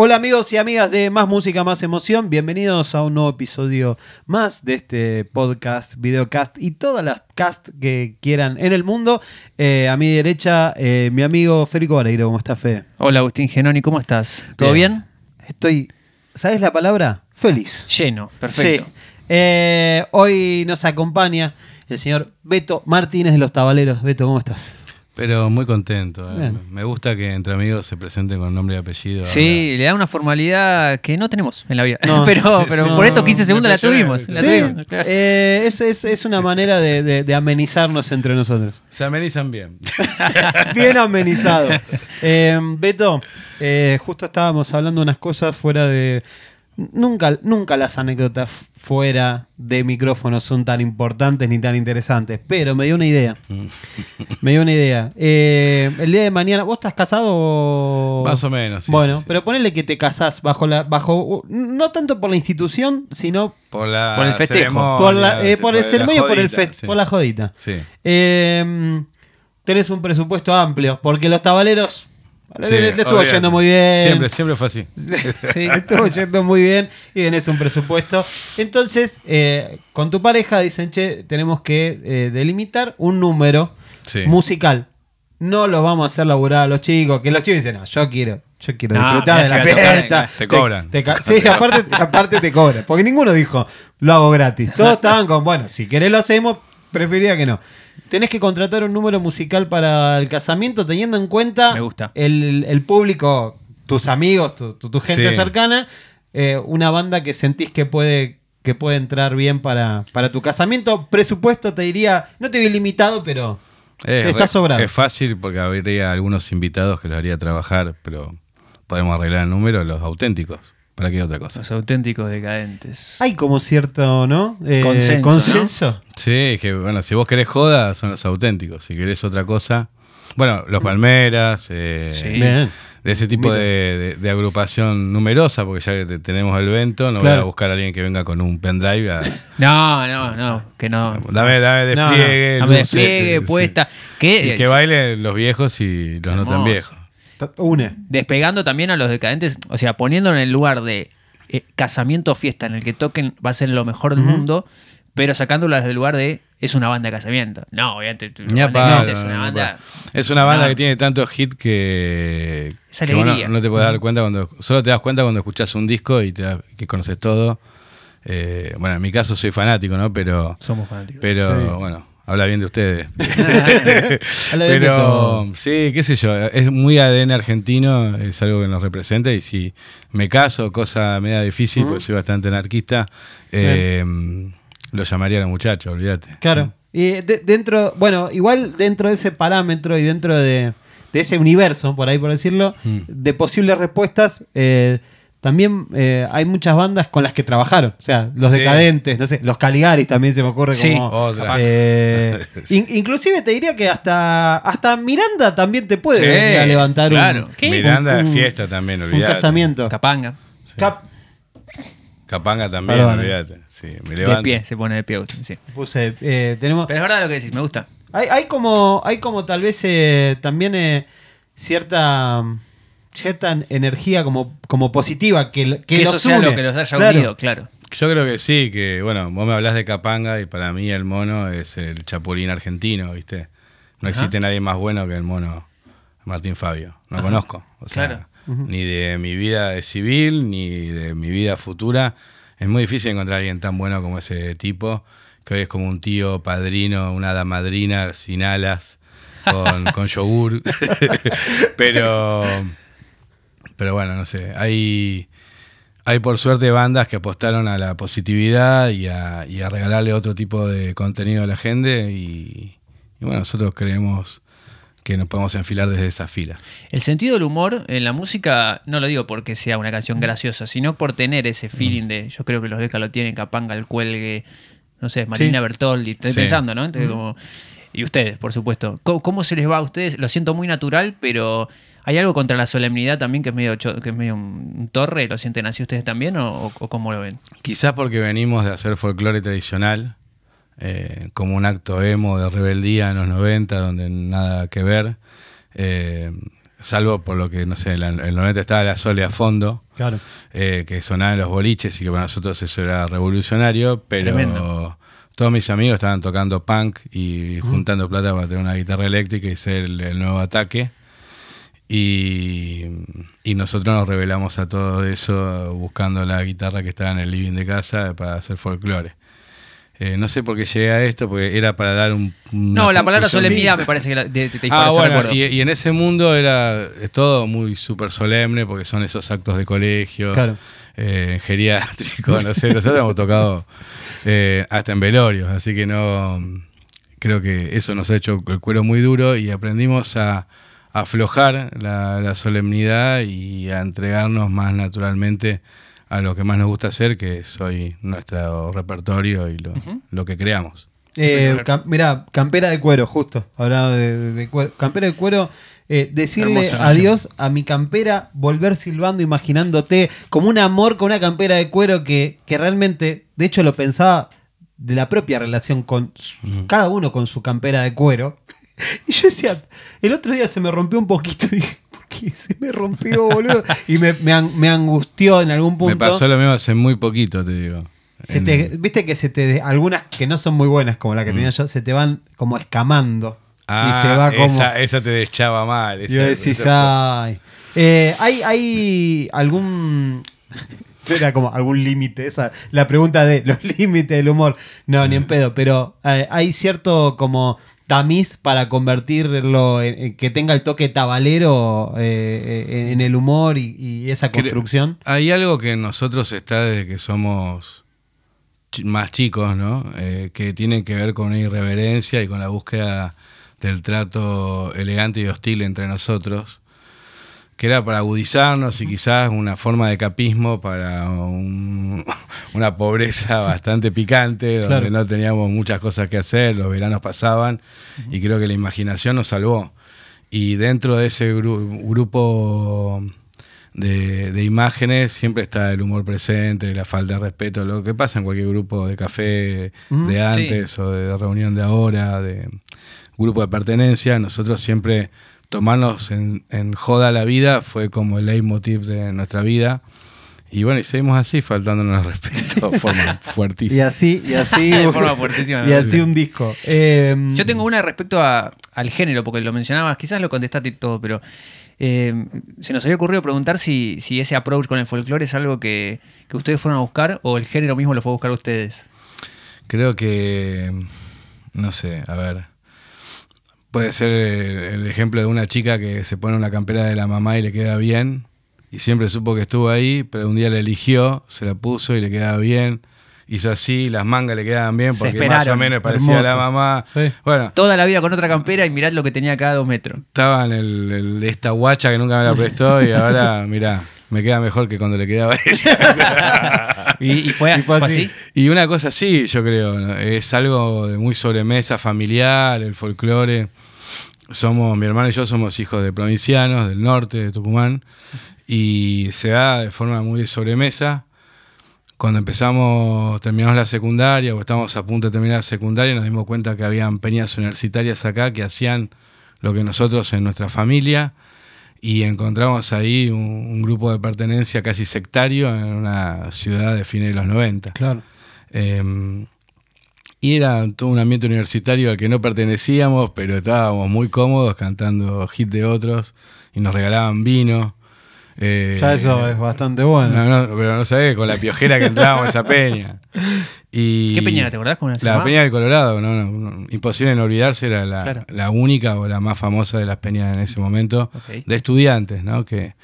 Hola amigos y amigas de Más Música, Más Emoción, bienvenidos a un nuevo episodio más de este podcast, videocast y todas las cast que quieran en el mundo. Eh, a mi derecha, eh, mi amigo Federico Vareiro, ¿cómo está Fe? Hola Agustín Genoni, ¿cómo estás? ¿Todo bien? Estoy, ¿sabes la palabra? Feliz. Lleno, perfecto. Sí. Eh, hoy nos acompaña el señor Beto Martínez de los Tabaleros. Beto, ¿cómo estás? Pero muy contento. eh. Me gusta que entre amigos se presenten con nombre y apellido. Sí, le da una formalidad que no tenemos en la vida. No. pero pero Sí, por estos 15 me segundos la tuvimos. La Sí, tuvimos, claro. eh, es, es- es una manera de, de- de amenizarnos entre nosotros. Se amenizan bien. Bien amenizado. Eh, Beto, eh, justo estábamos hablando unas cosas fuera de. Nunca, nunca las anécdotas fuera de micrófono son tan importantes ni tan interesantes, pero me dio una idea. Me dio una idea. Eh, el día de mañana, ¿vos estás casado? o- Más o menos, sí, bueno, sí, sí, pero ponele que te casás bajo la, bajo, no tanto por la institución, sino Por, la Por el festejo. por, la, eh, por el ceremonio, por el jodita, fest, sí. por la jodita. Sí. Eh, tenés un presupuesto amplio, porque los tabaleros Sí, le, le estuvo olvídate. yendo muy bien. Siempre, siempre fue así. Sí. Le estuvo yendo muy bien y tenés un presupuesto. Entonces, eh, con tu pareja dicen, che, tenemos que eh, delimitar un número Sí. musical. No lo vamos a hacer laburar a los chicos, que los chicos dicen, no, yo quiero, yo quiero No, disfrutar de la fiesta. te cobran. te sí, aparte, aparte te cobran. Porque ninguno dijo, lo hago gratis. Todos estaban con, bueno, si querés lo hacemos, preferiría que no. Tenés que contratar un número musical para el casamiento teniendo en cuenta Me gusta. El, el público, tus amigos, tu, tu- tu gente Sí. cercana, eh, una banda que sentís que puede que puede entrar bien para, para tu casamiento. Presupuesto te diría, no te vi limitado, pero Es, está re- sobrado. es fácil porque habría algunos invitados que los haría trabajar, pero podemos arreglar el número, los auténticos. ¿Para qué otra cosa? Los auténticos decadentes. Hay como cierto, ¿no? Eh, Consenso, consenso. Sí, es que bueno, si vos querés joda, son los auténticos. Si querés otra cosa. Bueno, los palmeras, eh, Sí. Bien. de ese tipo de, de- de agrupación numerosa, porque ya que te- tenemos el evento, no voy a buscar a alguien que venga con un pendrive. a- No, no, no, que no. dame, dame No, no. despliegue, Dame luces, despliegue, sí. puesta. Que, Y que bailen los viejos y los no tan viejos. Une. despegando también a los decadentes, o sea, poniéndolo en el lugar de eh, casamiento o fiesta en el que toquen va a ser lo mejor del mundo, pero sacándolas del lugar de es una banda de casamiento. No, obviamente. es una banda. Es una banda No. que tiene tantos hits que, Es que, bueno, no te puedes dar cuenta cuando. Solo te das cuenta cuando escuchas un disco y te da- que conoces todo. Eh, bueno, en mi caso soy fanático, ¿no? Pero. Somos fanáticos. Pero Sí. bueno, habla bien de ustedes. Habla bien de todo. Pero sí, qué sé yo, es muy ADN argentino, es algo que nos representa y si me caso, cosa media difícil, porque soy bastante anarquista, eh, lo llamaría a los muchachos, olvídate. Claro. Y de- dentro, bueno, igual dentro de ese parámetro y dentro de, de ese universo, por ahí por decirlo, Mm. de posibles respuestas, eh, también eh, hay muchas bandas con las que trabajaron. O sea, los Sí. decadentes, no sé, los Caligaris también se me ocurre Sí, como. otra. eh, Sí. in- inclusive te diría que hasta, hasta Miranda también te puede Sí, venir a levantar claro. un, ¿Qué? Miranda un- de fiesta también, un olvídate. casamiento. Capanga. Cap- Capanga también, Perdón, olvídate. Sí, me De pie, se pone de pie. Agustín, Sí. puse, eh, tenemos, Pero es verdad lo que decís, me gusta. Hay, hay como, hay como tal vez eh, también eh, cierta cierta energía como, como positiva que, que, Que, eso los sea une. lo que los haya Claro. unido, claro. Yo creo que sí, que bueno, vos me hablas de Capanga y para mí el mono es el chapulín argentino, ¿viste? No existe nadie más bueno que el mono Martín Fabio. No conozco. O sea, Claro. ni de mi vida de civil, ni de mi vida futura. Es muy difícil encontrar a alguien tan bueno como ese tipo, que hoy es como un tío padrino, una hada madrina sin alas, con, con yogur. pero, pero bueno, no sé. Hay, hay por suerte bandas que apostaron a la positividad y a, y a regalarle otro tipo de contenido a la gente. Y, y bueno, nosotros creemos que nos podemos enfilar desde esa fila. El sentido del humor en la música, no lo digo porque sea una canción graciosa, sino por tener ese feeling de, yo creo que los Deca lo tienen, Capanga, el Cuelgue, no sé, Marina Sí. Bertoldi, estoy Sí. pensando, ¿no? Entonces, como- y ustedes, por supuesto. ¿Cómo, cómo se les va a ustedes? Lo siento muy natural, pero ¿hay algo contra la solemnidad también que es medio, cho- que es medio un, un torre? ¿Lo sienten así ustedes también o, o- cómo lo ven? Quizás porque venimos de hacer folclore tradicional, eh, como un acto emo de rebeldía en los 90, donde nada que ver. Eh, salvo por lo que, no sé, en el 90 estaba la Sole a fondo, Claro. eh, que sonaban los boliches y que para nosotros eso era revolucionario, pero Tremendo. Todos mis amigos estaban tocando punk y juntando plata para tener una guitarra eléctrica y ser el, el nuevo ataque. Y, y nosotros nos revelamos a todo eso buscando la guitarra que estaba en el living de casa para hacer folclore. Eh, no sé por qué llegué a esto, porque era para dar un... No, la palabra solemnidad me parece que la, de, de- de- Ah, bueno, y, y en ese mundo era todo muy súper solemne porque son esos actos de colegio, Claro. Eh, geriátrico, no sé, nosotros hemos tocado eh, hasta en velorios, así que no, creo que eso nos ha hecho el cuero muy duro y aprendimos a, aflojar la, la solemnidad y a entregarnos más naturalmente a lo que más nos gusta hacer, que es hoy nuestro repertorio y lo, lo que creamos. Eh, cam- mirá, campera de cuero, justo. Hablaba de, de- de cuero. Campera de cuero. Eh, decirle adiós a mi campera, volver silbando, imaginándote como un amor con una campera de cuero que, que realmente, de hecho lo pensaba de la propia relación con su- cada uno con su campera de cuero. Y yo decía, el otro día se me rompió un poquito y dije, ¿por qué se me rompió, boludo? Y me, me an- me angustió en algún punto. Me pasó lo mismo hace muy poquito, te digo. Se En- te- Viste que se te algunas que no son muy buenas como la que tenía yo, se te van como escamando. Ah, y se va como. esa, esa te deschaba mal. y esa- vos decís, ay. Eh, ¿hay, ¿Hay algún. Era como algún límite, esa la pregunta de los límites del humor. No, ni en pedo, pero eh, hay cierto como tamiz para convertirlo en, en que tenga el toque tabalero eh, en el humor y, y esa construcción. Hay algo que en nosotros está desde que somos más chicos, ¿no? Eh, que tiene que ver con una irreverencia y con la búsqueda del trato elegante y hostil entre nosotros, que era para agudizarnos y quizás una forma de capismo para un- una pobreza bastante picante, donde Claro. no teníamos muchas cosas que hacer, los veranos pasaban y creo que la imaginación nos salvó. Y dentro de ese gru- grupo de, de imágenes siempre está el humor presente, la falta de respeto, lo que pasa en cualquier grupo de café Mm, de antes o de reunión de ahora, de grupo de pertenencia. Nosotros siempre tomarnos en, en joda la vida fue como el leitmotiv de nuestra vida. Y bueno, y seguimos así, faltándonos el respeto de forma Y fuertísima. así, y así, De forma fuertísima, y así un disco. Eh, Yo tengo una respecto a- al género, porque lo mencionabas, quizás lo contestaste y todo, pero eh, se nos había ocurrido preguntar si, si ese approach con el folclore es algo que, que ustedes fueron a buscar o el género mismo lo fue a buscar ustedes. Creo que, no sé, a ver, puede ser el, el ejemplo de una chica que se pone una campera de la mamá y le queda bien, y siempre supo que estuvo ahí, pero un día la eligió, se la puso y le quedaba bien, hizo así, las mangas le quedaban bien porque más o menos parecía a la Hermoso. mamá. Sí. Bueno, Toda la vida con otra campera y mirad lo que tenía cada dos metros. estaba en el, el- esta guacha que nunca me la prestó y ahora, mirá, me queda mejor que cuando le quedaba a ella. Y, y fue, Y así, fue. Y una cosa así, yo creo, ¿no? es algo de muy sobremesa familiar, el folclore. Somos, mi hermano y yo somos hijos de provincianos del norte, de Tucumán, y se da de forma muy sobremesa. Cuando empezamos, terminamos la secundaria o estamos a punto de terminar la secundaria, nos dimos cuenta que habían peñas universitarias acá que hacían lo que nosotros en nuestra familia y encontramos ahí un, un grupo de pertenencia casi sectario en una ciudad de fines de los 90. Claro. Eh, y era todo un ambiente universitario al que no pertenecíamos, pero estábamos muy cómodos cantando hits de otros y nos regalaban vino. Eh, Ya eso es bastante bueno. no, no, pero no sabés, con la piojera que entrábamos a esa peña. Y ¿Qué peña? ¿Te acordás cómo se La peña del Colorado, no, no, no, imposible no olvidarse, era la, Claro. la única o la más famosa de las peñas en ese momento, de estudiantes, ¿no? Que,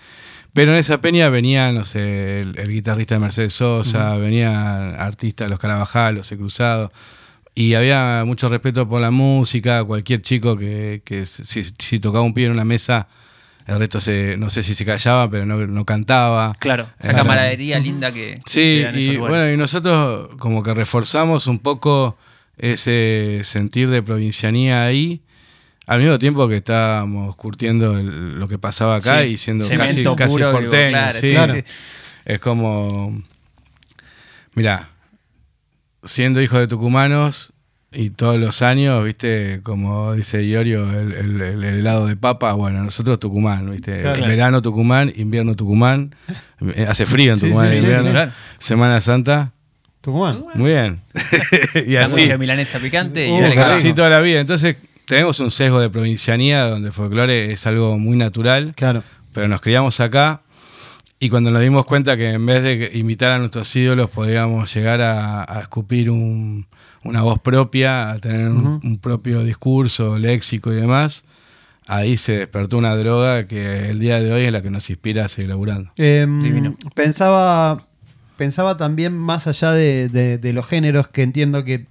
pero en esa peña venían, no sé, el, el guitarrista de Mercedes Sosa, venían artistas, los Carabajal, los C. Cruzado, y había mucho respeto por la música, cualquier chico que, que si, si tocaba un pie en una mesa, el resto se, no sé si se callaba, pero no, no cantaba. Claro, esa Eh, camaradería linda que Sí, y bueno, y nosotros como que reforzamos un poco ese sentir de provincianía ahí, al mismo tiempo que estábamos curtiendo el- lo que pasaba acá Sí, y siendo casi, casi puro, digo, porteños. claro, sí. sí, Claro. sí. Es como, mira, siendo hijo de tucumanos, y todos los años, viste, como dice Iorio, el, el- el helado de papa, bueno, nosotros Tucumán, viste, Claro. verano Tucumán, invierno Tucumán, hace frío en Tucumán sí, en sí, invierno, claro. Semana Santa, Tucumán. muy bien. y así, de milanesa picante y Uh, carajo. así toda la vida. Entonces, tenemos un sesgo de provincianía donde el folclore es algo muy natural Claro. pero nos criamos acá y cuando nos dimos cuenta que en vez de imitar a nuestros ídolos podíamos llegar a, a escupir un- una voz propia, a tener un, propio discurso, léxico y demás, ahí se despertó una droga que el día de hoy es la que nos inspira a seguir laburando. Em, pensaba, pensaba también más allá de, de- de los géneros, que entiendo que,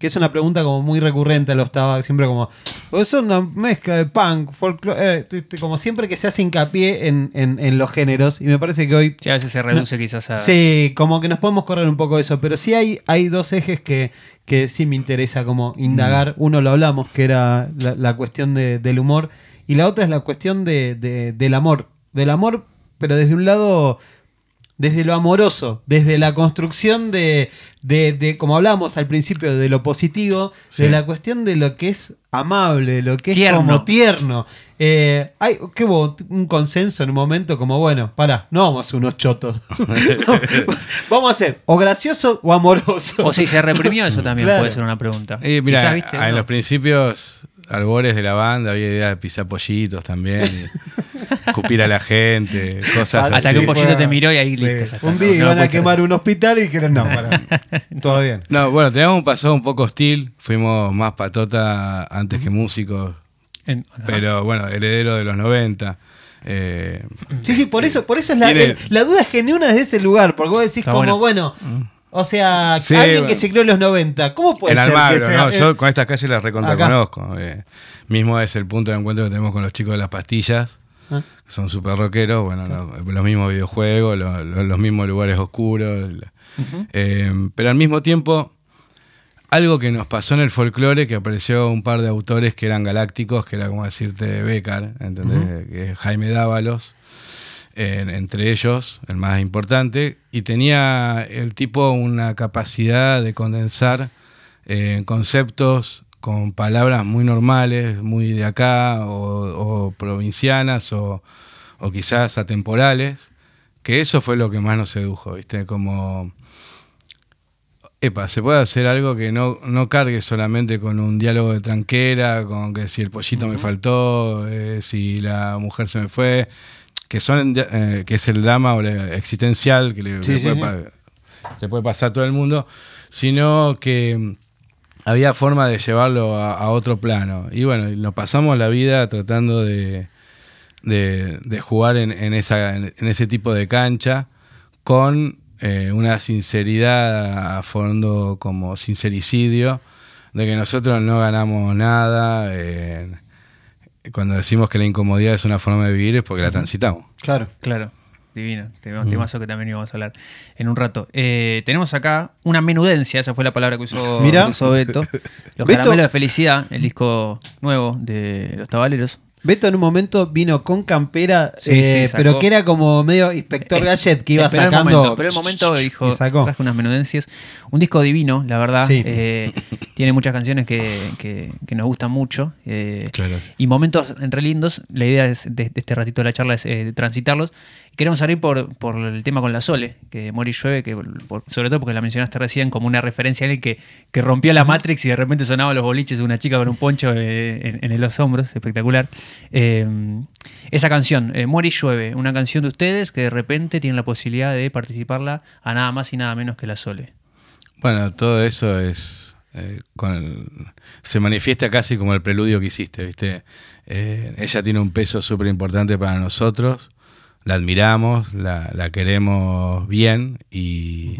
que es una pregunta como muy recurrente a los tabac, siempre como, "Oh, es una mezcla de punk, folclore, eh, tu- tu- como siempre que se hace hincapié en, en- en los géneros, y me parece que hoy Sí, a veces se reduce quizás a. Sí, como que nos podemos correr un poco eso, pero sí hay, hay dos ejes que, que sí me interesa como indagar. Uno lo hablamos, que era la, la cuestión de- del humor, y la otra es la cuestión de, de- del amor. Del amor, pero desde un lado, desde lo amoroso, desde la construcción de, de, de, como hablábamos al principio, de lo positivo, Sí. de la cuestión de lo que es amable, de lo que es Tierno. como tierno. Eh, hay que hubo un consenso en un momento como, bueno, pará, no vamos a ser unos chotos. vamos a ser o gracioso o amoroso. O si se reprimió, eso también Claro. puede ser una pregunta. Y mira, en No. los principios, albores de la banda, había idea de pisar pollitos también, escupir a la gente, cosas Hasta así. que un pollito Bueno, te miró y ahí listo. ya está. un No- día no iban a quemar un hospital y dijeron, no, pará, todo bien. No, bueno, teníamos un pasado un poco hostil, fuimos más patota antes que músicos, ser. En- ajá. pero bueno, heredero de los 90. eh, Sí, sí, por eso, por eso es la, Tiene- el- la duda genuina desde ese lugar, porque vos decís Está como, bueno. O sea, Sí, alguien que se creó en los 90, ¿cómo puede en ser Almagro, que sea? ¿no? eh, Yo con estas calles las recontra conozco. eh, mismo es el punto de encuentro que tenemos con los chicos de las pastillas, ah, que son súper rockeros, bueno, lo- los mismos videojuegos, lo- lo- los mismos lugares oscuros. eh, pero al mismo tiempo, algo que nos pasó en el folclore, que apareció un par de autores que eran galácticos, que era como decirte Becar, ¿entendés? Que es Jaime Dávalos, entre ellos, el más importante, y tenía el tipo una capacidad de condensar eh, conceptos con palabras muy normales, muy de acá, o, o provincianas, o, o quizás atemporales, que eso fue lo que más nos sedujo, ¿viste? Como Epa, se puede hacer algo que no, no cargue solamente con un diálogo de tranquera, con que si el pollito me faltó, eh, si la mujer se me fue, que son eh, que es el drama o la existencial que le, Sí, le sí, puede, sí. pa- le puede pasar a todo el mundo, sino que mm, había forma de llevarlo a, a otro plano. Y bueno, nos pasamos la vida tratando de, de, de jugar en, en esa, en, en ese tipo de cancha con eh, una sinceridad a fondo como sincericidio, de que nosotros no ganamos nada. eh, cuando decimos que la incomodidad es una forma de vivir es porque la transitamos. claro. Claro, divino. Tenemos un temazo que también íbamos a hablar en un rato. Eh, tenemos acá una menudencia, esa fue la palabra que usó, Mirá. que usó Beto. Los Beto. caramelos de felicidad, el disco nuevo de los tabaleros. Beto en un momento vino con campera, Sí, eh, sí, pero que era como medio inspector Eh, gadget que iba Esperó el sacando. momento, pero el momento dijo, sacó. traje unas menudencias. Un disco divino, la verdad. Sí. Eh, tiene muchas canciones que, que- que nos gustan mucho. eh, y momentos entre lindos. La idea es de, de este ratito de la charla es eh, transitarlos. Queremos abrir por, por el tema con la Sole, que Mori Llueve, que por- sobre todo porque la mencionaste recién como una referencia a alguien que, que rompió la Matrix y de repente sonaba los boliches de una chica con un poncho eh, en, en los hombros, espectacular. Eh, esa canción, eh, Mori Llueve, una canción de ustedes que de repente tienen la posibilidad de participarla a nada más y nada menos que la Sole. Bueno, todo eso es. eh, con el- se manifiesta casi como el preludio que hiciste, ¿viste? Eh, ella tiene un peso súper importante para nosotros, la admiramos, la, la queremos bien, y.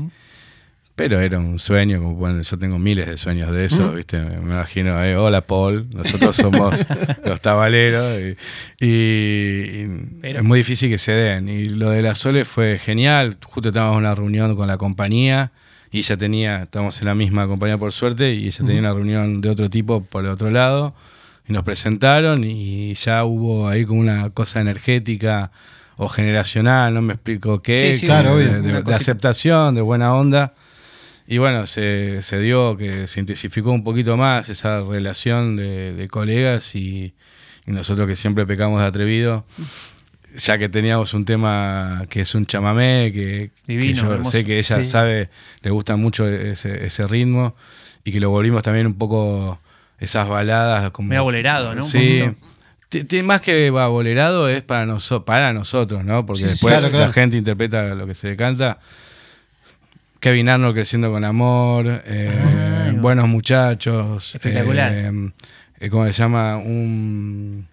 Pero era un sueño, como bueno, yo tengo miles de sueños de eso, ¿viste? Me, imagino, eh, hola Paul, nosotros somos los tabaleros y, y- y Pero- es muy difícil que se den. Y lo de la Sole fue genial, justo estábamos en una reunión con la compañía y ella tenía, estamos en la misma compañía por suerte, y ella tenía una reunión de otro tipo por el otro lado, y nos presentaron y ya hubo ahí como una cosa energética o generacional, no me explico qué, Sí, sí, que- claro, obvio. de, aceptación, de buena onda. Y bueno, se, se dio que se intensificó un poquito más esa relación de, de colegas y, y nosotros que siempre pecamos de atrevido, ya que teníamos un tema que es un chamamé, que, yo hermoso. sé que ella Sí. sabe, le gusta mucho ese, ese ritmo y que lo volvimos también un poco esas baladas como Medio bolerado, ¿no? Sí. Más que va bolerado es para, noso- para nosotros, ¿no? Porque Sí, después claro, claro. la gente interpreta lo que se le canta. Kevin Arnold creciendo con amor, eh, Ah, buenos muchachos. Espectacular. eh, eh, ¿Cómo se llama? Un.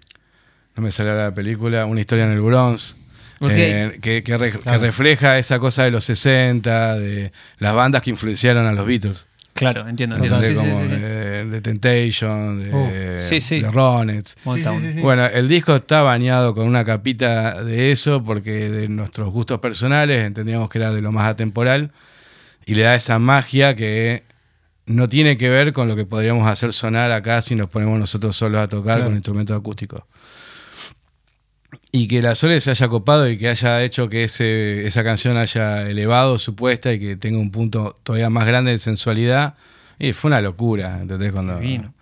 No me sale la película. Una historia en el Bronx. Que, que re- que Claro. refleja esa cosa de los 60, de las bandas que influenciaron a los Beatles. Claro, entiendo, entiendo. Sí, sí, Como sí, sí. de, de Temptation, de, Uh, sí, sí. de Ronettes. Motown. Sí, sí, sí. Bueno, el disco está bañado con una capita de eso porque de nuestros gustos personales entendíamos que era de lo más atemporal y le da esa magia que no tiene que ver con lo que podríamos hacer sonar acá si nos ponemos nosotros solos a tocar Claro. con instrumentos acústicos. Y que la Sole se haya copado y que haya hecho que ese, esa canción haya elevado su puesta y que tenga un punto todavía más grande de sensualidad. Y fue una locura, ¿entendés? Cuando, Divino.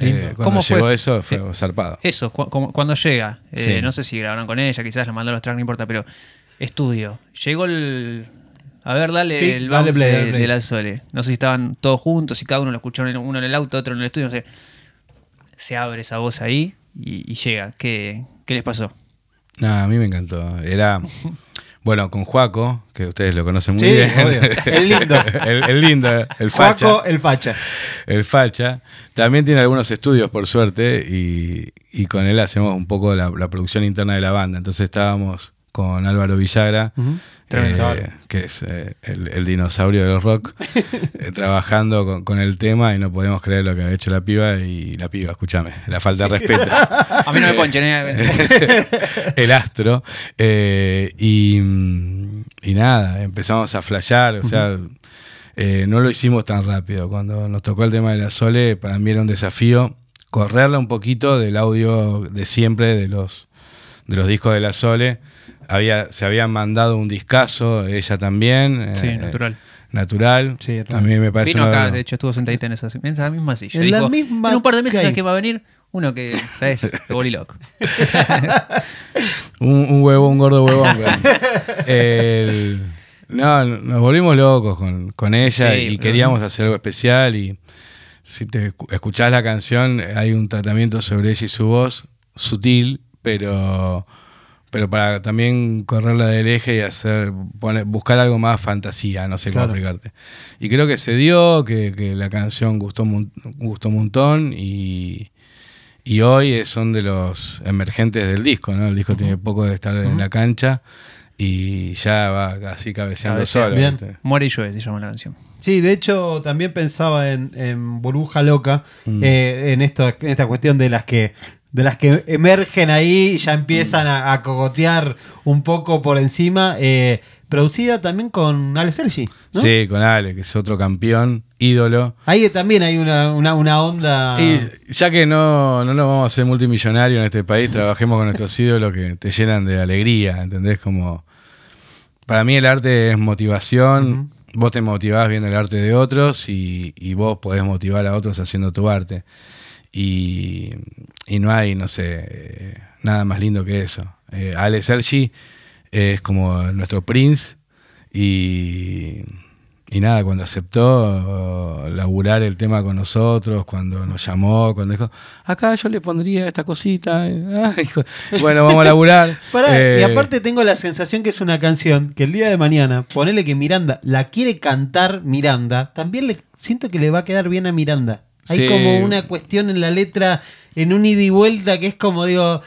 eh, cuando ¿Cómo fue? llegó eso fue Eh, zarpado. Eso, cu- cu- cuando llega, eh, Sí. no sé si grabaron con ella, quizás le mandó los tracks, no importa, pero estudio. Llegó el. A ver, dale Sí, el dale play, de, dale play. de la Sole. No sé si estaban todos juntos, si cada uno lo escucharon, en- uno en el auto, otro en el estudio, no sé. Se abre esa voz ahí y, y llega. ¿Qué, ¿Qué les pasó? No, a mí me encantó. Era, bueno, con Juaco, que ustedes lo conocen muy Sí, bien. obvio. El lindo. el, el lindo, el facha. Juaco, el facha. El facha. También tiene algunos estudios, por suerte, y, y con él hacemos un poco la, la producción interna de la banda. Entonces estábamos con Álvaro Villagra, eh, que es eh, el, el dinosaurio del rock, eh, trabajando con, con el tema y no podemos creer lo que ha hecho la piba y la piba, escúchame, la falta de respeto. A mí no me ponchen, ¿eh? el astro. eh, y, y nada, empezamos a flashear, o sea, eh, no lo hicimos tan rápido. Cuando nos tocó el tema de la Sole, para mí era un desafío correrla un poquito del audio de siempre de los, de los discos de la Sole. Había, se habían mandado un discazo, ella también. Sí, eh, natural. Natural. Sí, a mí me parece Vino acá, de hecho, estuvo sentadita en esa, en esa misma silla. En la Dijo, misma en un par de meses, que ¿sabes que va a venir? Uno que, ¿sabes? Me volví loco. Un, un huevo, un gordo huevón. El- no, nos volvimos locos con, con ella Sí, y queríamos hacer algo especial y si te escu- escuchás la canción hay un tratamiento sobre ella y su voz sutil, pero pero para también correrla del eje y hacer poner- buscar algo más fantasía, no sé cómo Claro. explicarte. Y creo que se dio, que, que la canción gustó, gustó un montón y, y hoy son de los emergentes del disco, ¿no? El disco tiene poco de estar en la cancha y ya va así cabeceando Cabecea, solo. bien. ¿viste? Muere y llueve, se llama la canción. Sí, de hecho también pensaba en, en Burbuja Loca, Mm. eh, en, esto, en esta cuestión de las que de las que emergen ahí y ya empiezan a, a cogotear un poco por encima, eh, producida también con Alex Sergi, ¿no? Sí, con Ale, que es otro campeón, ídolo. Ahí también hay una, una, una onda... Y ya que no, no nos vamos a hacer multimillonarios en este país, trabajemos con nuestros ídolos que te llenan de alegría, ¿entendés? Como para mí el arte es motivación, vos te motivás viendo el arte de otros y, y vos podés motivar a otros haciendo tu arte. Y, y no hay, no sé, eh, nada más lindo que eso. Eh, Ale Sergi es como nuestro Prince y, y nada, cuando aceptó laburar el tema con nosotros, cuando nos llamó, cuando dijo, acá yo le pondría esta cosita, ah, dijo, bueno, vamos a laburar. Pará, Eh, y aparte tengo la sensación que es una canción que el día de mañana, ponele que Miranda la quiere cantar Miranda, también le siento que le va a quedar bien a Miranda. Hay Sí. como una cuestión en la letra, en un ida y vuelta, que es como, digo,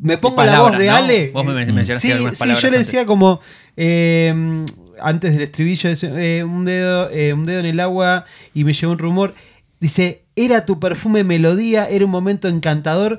me pongo la palabras, voz de ¿no? Ale. Vos me men- mencionaste sí, algunas sí, yo le antes. decía como, eh, antes del estribillo, eh, un, dedo, eh, un dedo en el agua y me llegó un rumor. Dice, era tu perfume melodía, era un momento encantador,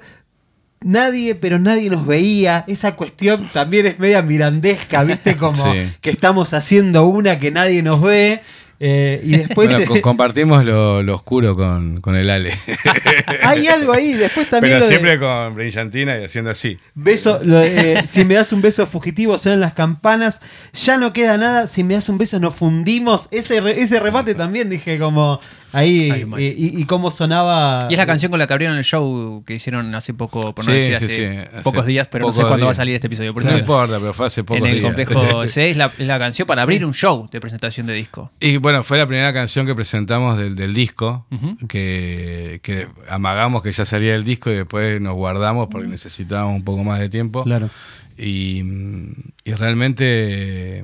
nadie, pero nadie nos veía. Esa cuestión también es media mirandesca, ¿viste? Como Sí. que estamos haciendo una que nadie nos ve. Eh, y después Bueno, co- compartimos lo, lo oscuro con, con el Ale. hay algo ahí. Después también Pero lo de siempre con brillantina y haciendo así. beso, lo de, eh, si me das un beso fugitivo suenan las campanas. Ya no queda nada. Si me das un beso nos fundimos. Ese, re- ese remate también dije como ahí eh, y, y cómo sonaba. Y es la canción con la que abrieron el show que hicieron hace poco, por no Sí, decir sí, hace sí, hace pocos días, pero no sé pocos cuándo va a días. salir este episodio. Por eso No importa, pero fue hace poco en el complejo C es la, es la canción para abrir un show de presentación de disco. Y bueno, fue la primera canción que presentamos del, del disco, que, que amagamos que ya salía el disco y después nos guardamos porque necesitábamos un poco más de tiempo. Claro. Y, y realmente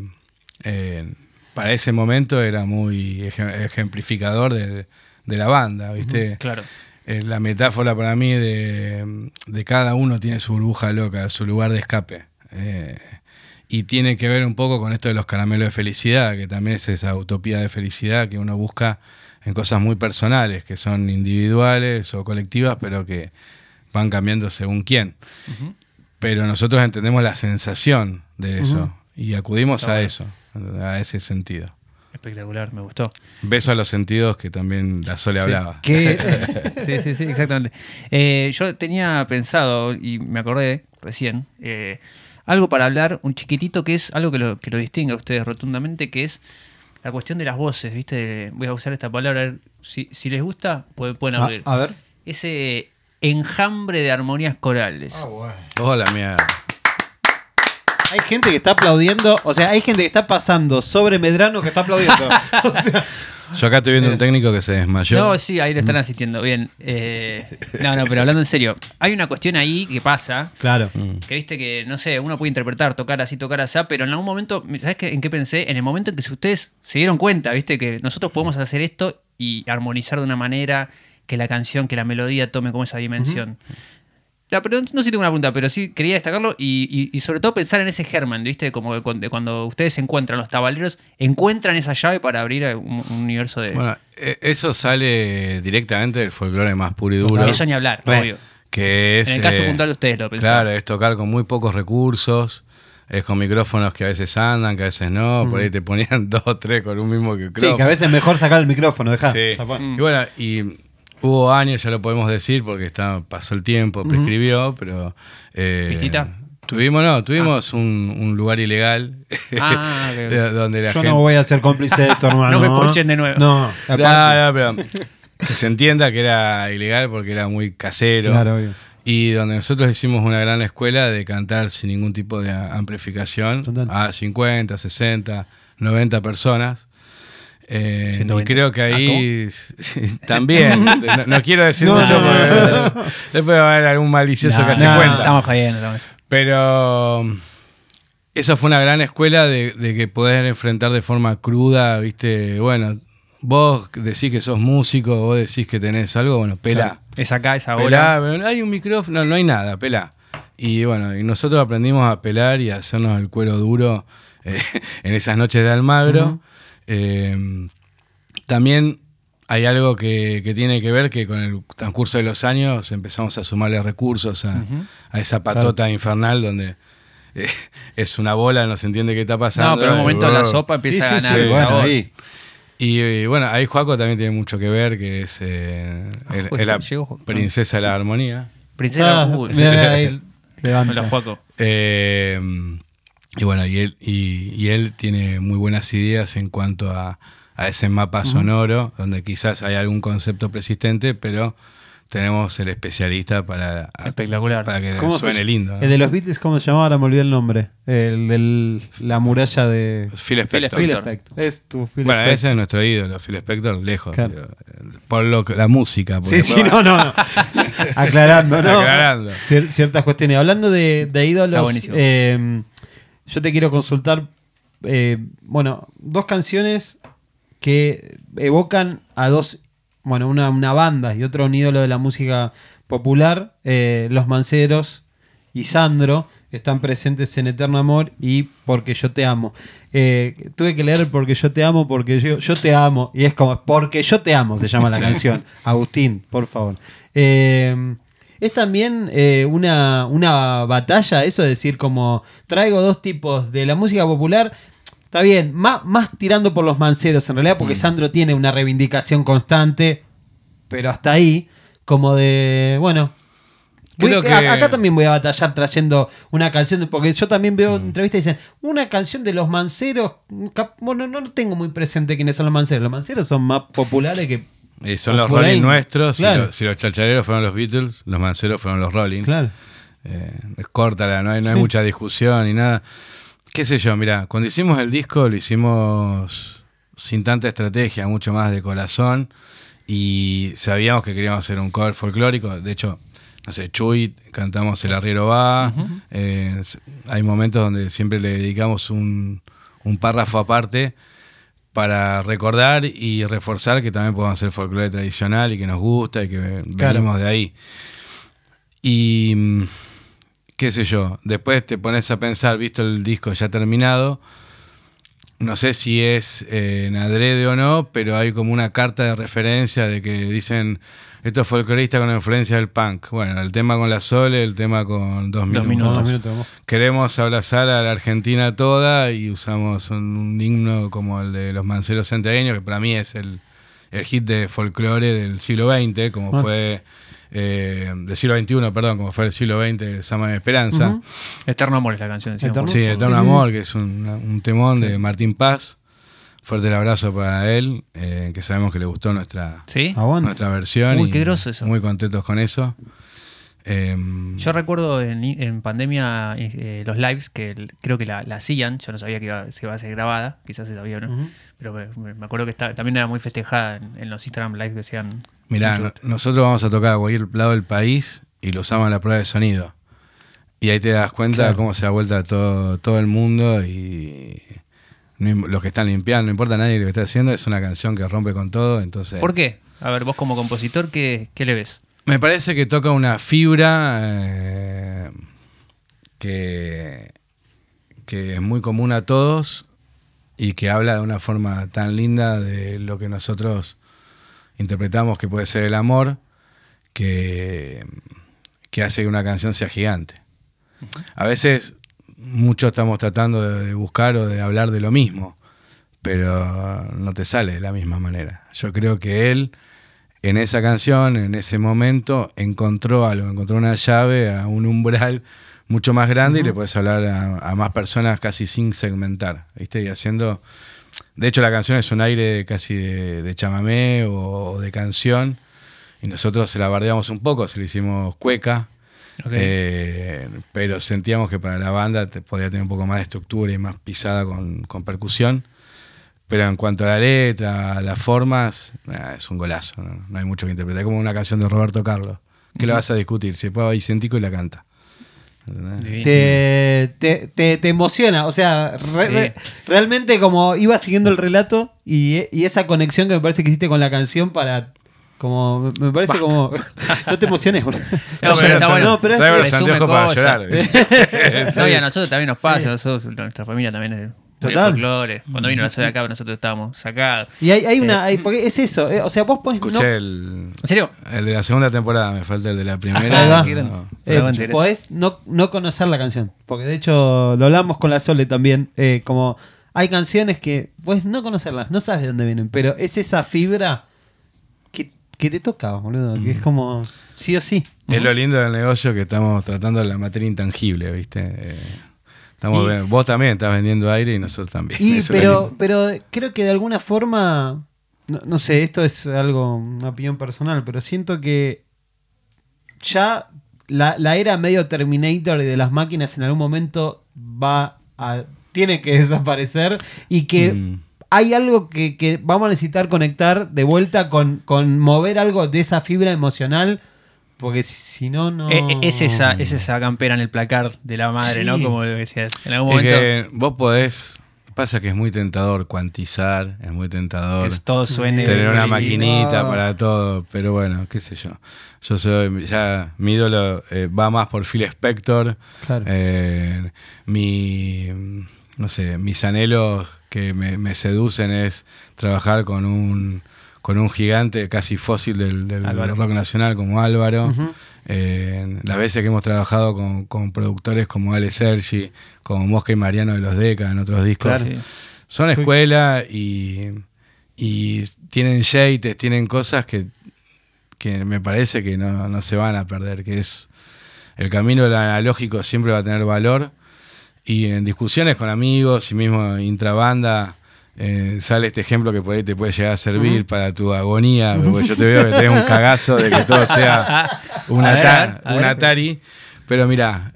eh, para ese momento era muy ejem- ejemplificador de, de la banda, ¿viste? Claro. Eh, la metáfora para mí de, de cada uno tiene su burbuja loca, su lugar de escape. Eh, y tiene que ver un poco con esto de los caramelos de felicidad, que también es esa utopía de felicidad que uno busca en cosas muy personales, que son individuales o colectivas, pero que van cambiando según quién. Pero nosotros entendemos la sensación de eso y acudimos Está a eso, a ese sentido. Espectacular, me gustó. Beso a los sentidos que también la Sole Sí. hablaba. Sí, sí, sí, exactamente. Eh, yo tenía pensado, y me acordé recién, eh, algo para hablar, un chiquitito que es algo que lo, que lo distingue a ustedes rotundamente, que es la cuestión de las voces, ¿viste? Voy a usar esta palabra, a ver, si, si les gusta, pueden, pueden a, abrir. a ver. Ese enjambre de armonías corales. Hola, mierda. Hay gente que está aplaudiendo, o sea, hay gente que está pasando sobre Medrano que está aplaudiendo. O sea, Yo acá estoy viendo un técnico que se desmayó. No, sí, ahí lo están asistiendo. Bien. eh, no, no, pero hablando en serio, hay una cuestión ahí que pasa, claro. que viste que, no sé, uno puede interpretar, tocar así, tocar así, pero en algún momento, ¿sabes qué, en qué pensé? En el momento en que si ustedes se dieron cuenta, viste, que nosotros podemos hacer esto y armonizar de una manera que la canción, que la melodía tome como esa dimensión. La- pero no sé si tengo una pregunta, pero sí quería destacarlo y, y- y sobre todo pensar en ese germen, ¿viste? Como que cuando, cuando ustedes se encuentran, los tabaleros, encuentran esa llave para abrir un, un universo de... Bueno, e- eso sale directamente del folclore más puro y duro. Eso ni hablar, Re. obvio. Que es. En el caso eh, puntual de ustedes lo pensaron. Claro, es tocar con muy pocos recursos. Es con micrófonos que a veces andan, que a veces no. Por ahí te ponían dos o tres con un mismo micrófono. Sí, que a veces es mejor sacar el micrófono, deja. Sí. Mm. Y bueno, y hubo años, ya lo podemos decir, porque está, pasó el tiempo, prescribió, pero. eh. Tuvimos, no, tuvimos un, un lugar ilegal Ah, donde la Yo gente. no voy a ser cómplice de esto, hermano. No me ponchen de nuevo. No, aparte- No, no, pero que se entienda que era ilegal porque era muy casero. Claro, obvio. Y donde nosotros hicimos una gran escuela de cantar sin ningún tipo de amplificación Total. a 50, 60, 90 personas. Eh, y 120. creo que ahí también, no, no quiero decir No, mucho no, no, porque después va a haber algún malicioso No, que hace no, cuenta. Estamos jodiendo. estamos- Pero eso fue una gran escuela de, de que poder enfrentar de forma cruda, viste, bueno, vos decís que sos músico, vos decís que tenés algo, bueno, pelá. Es acá, esa bola. Pelá, hay un micrófono, no, no hay nada, pelá. Y bueno, y nosotros aprendimos a pelar y a hacernos el cuero duro eh, en esas noches de Almagro. Eh, también hay algo que, que tiene que ver que con el transcurso de los años empezamos a sumarle recursos a, a esa patota infernal donde eh, es una bola, no se entiende qué está pasando. No, pero en un momento la sopa Sí, empieza sí, a sí, ganar. bueno, sabor. ahí. Y, y, bueno, ahí Joaco también tiene mucho que ver, que es, eh, el- es la llegó princesa de la armonía. Princesa, Ah, uy, mira, ahí, Juaco. Eh, y bueno, y él, y, y él tiene muy buenas ideas en cuanto a, a ese mapa sonoro, donde quizás hay algún concepto persistente, pero tenemos el especialista para, Espectacular. para que ¿Cómo se suene lindo. ¿no? El de los Beatles, ¿cómo se llamaba? Ahora me olvidé el nombre. El de la muralla de. Phil Spector. Phil Spector. Es tu Phil Bueno, Spector. ese es nuestro ídolo, Phil Spector, lejos. Claro. digo, por lo que- la música. Sí, sí, no, no, no. Aclarando, ¿no? Aclarando. Cier- ciertas cuestiones. Hablando de, de Está ídolos, buenísimo. eh, yo te quiero consultar, eh, bueno, dos canciones que evocan a dos, bueno, una, una banda y otro un ídolo de la música popular, eh, Los Manceros y Sandro. Están presentes en Eterno Amor y Porque yo te amo. Eh, tuve que leer Porque yo te amo, porque yo, yo te amo. Y es como Porque yo te amo, se llama la canción. Agustín, por favor. Eh, es también eh, una, una batalla, eso de decir como traigo dos tipos de la música popular. está bien, más, más tirando por los manceros en realidad, porque Mm. Sandro tiene una reivindicación constante, pero hasta ahí, como de, bueno. Creo que- Acá también voy a batallar trayendo una canción, porque yo también veo Mm. entrevistas y dicen, una canción de los manceros, bueno, no tengo muy presente quiénes son los manceros, los manceros son más populares que... Y son los ahí, Rolling nuestros. si los- Si, los chalchaleros fueron los Beatles, los manceros fueron los Rolling. Claro. Eh, es corta, no hay, no hay Sí. mucha discusión ni nada. Qué sé yo, mira, cuando hicimos el disco lo hicimos sin tanta estrategia, mucho más de corazón. Y sabíamos que queríamos hacer un cover folclórico. De hecho, no sé, Chuy, cantamos El Arriero Va. Eh, hay momentos donde siempre le dedicamos un, un párrafo aparte para recordar y reforzar que también podemos hacer folclore tradicional y que nos gusta y que Claro. venimos de ahí. Y mm, qué sé yo, después te pones a pensar, visto el disco ya terminado, no sé si es eh, en adrede o no, pero hay como una carta de referencia de que dicen, esto es folclorista con influencia del punk. Bueno, el tema con la Sole, el tema con dos minutos. minutos. Dos minutos. Queremos abrazar a la Argentina toda y usamos un, un himno como el de los manceros santiagueños, que para mí es el, el hit de folclore del siglo XX, como Ah. fue eh, del siglo XXI, perdón, como fue el siglo XX, el Sama de Esperanza. Eterno Amor es la canción. Eterno. Sí, Eterno. Amor, que es un, un temón de Martín Paz. Fuerte el abrazo para él, eh, que sabemos que le gustó nuestra, ¿Sí? Aguante. nuestra versión. Uy, qué groso eso. Muy contentos con eso. Em, Yo recuerdo en, en pandemia eh, los lives que el- creo que la, la hacían, yo no sabía que iba, se iba a ser grabada, quizás se sabía o no, pero me, acuerdo que está- también era muy festejada en, en los Instagram lives que decían. Mirá, no- nosotros vamos a tocar a cualquier lado del país y lo usamos en la prueba de sonido. Y ahí te das cuenta Claro. cómo se da vuelta todo, todo el mundo y no los que están limpiando, no importa a nadie lo que está haciendo, es una canción que rompe con todo. Entonces, ¿Por qué? A ver, vos como compositor, ¿qué, qué le ves? Me parece que toca una fibra eh, que, que es muy común a todos y que habla de una forma tan linda de lo que nosotros interpretamos que puede ser el amor, que, que hace que una canción sea gigante. A veces muchos estamos tratando de, de buscar o de hablar de lo mismo, pero no te sale de la misma manera. Yo creo que él en esa canción, en ese momento, encontró algo, encontró una llave a un umbral mucho más grande y le puedes hablar a, a más personas casi sin segmentar, ¿viste? Y haciendo... De hecho, la canción es un aire casi de, de chamamé o, o de canción y nosotros se la bardeamos un poco, se le hicimos cueca, Eh, pero sentíamos que para la banda te- podía tener un poco más de estructura y más pisada con, con percusión. Pero en cuanto a la letra, a las formas, nah, es un golazo. ¿no? No hay mucho que interpretar. Es como una canción de Roberto Carlos. ¿Qué le vas a discutir? Si después va Vicentico y la canta. Te, te, te- te emociona. O sea, re- Sí. re- realmente como iba siguiendo el relato y, y esa conexión que me parece que hiciste con la canción para... Como, me parece como... no te emociones, boludo. No, pero está bueno. No, pero es- los anteojos para llorar. No, y a nosotros también nos pasa, Sí. nosotros, nuestra familia también es Total. folclore. Cuando vino la soda acá, nosotros estábamos sacados. Y hay, hay una... hay- porque es eso. eh, o sea, vos podés... no- Escuché el, ¿En serio? el de la segunda temporada, me falta el de la primera. grande. No. Eh, podés no, no conocer la canción. Porque de hecho lo hablamos con la Sole también. eh, como hay canciones que puedes no conocerlas, no sabes de dónde vienen. Pero es esa fibra que, te toca, boludo. Que es como sí o sí. Es lo lindo del negocio que estamos tratando la materia intangible, ¿viste? Eh, estamos Y- vos también estás vendiendo aire y nosotros también. Y, pero, pero creo que de alguna forma, no, no sé, esto es algo, una opinión personal, pero siento que ya la, la era medio Terminator y de las máquinas en algún momento va a, tiene que desaparecer y que Mm. Hay algo que, que vamos a necesitar conectar de vuelta con, con mover algo de esa fibra emocional, porque si, no, no... Eh, eh, Es, esa, es esa campera en el placar de la madre, ¿no? Como decías. En algún Es momento que vos podés. Pasa que es muy tentador cuantizar, es muy tentador que todo suene. tener una maquinita no. para todo, pero bueno, qué sé yo. Yo soy, ya mi ídolo eh, va más por Phil Spector. Claro. Eh, mi, no sé, mis anhelos que me, me seducen es trabajar con un, con un gigante casi fósil del, rock nacional como Álvaro. Eh, las veces que hemos trabajado con, con productores como Ale Sergi, como Mosca y Mariano de los Deca en otros discos, Claro. Sí. son escuela y, y tienen yates, tienen cosas que, que me parece que no, no se van a perder, que es el camino del analógico siempre va a tener valor y en discusiones con amigos y mismo intrabanda eh, sale este ejemplo que por ahí te puede llegar a servir para tu agonía, porque yo te veo que tenés un cagazo de que todo sea un, A ver, ata- a ver, a un. Atari. Pero mira,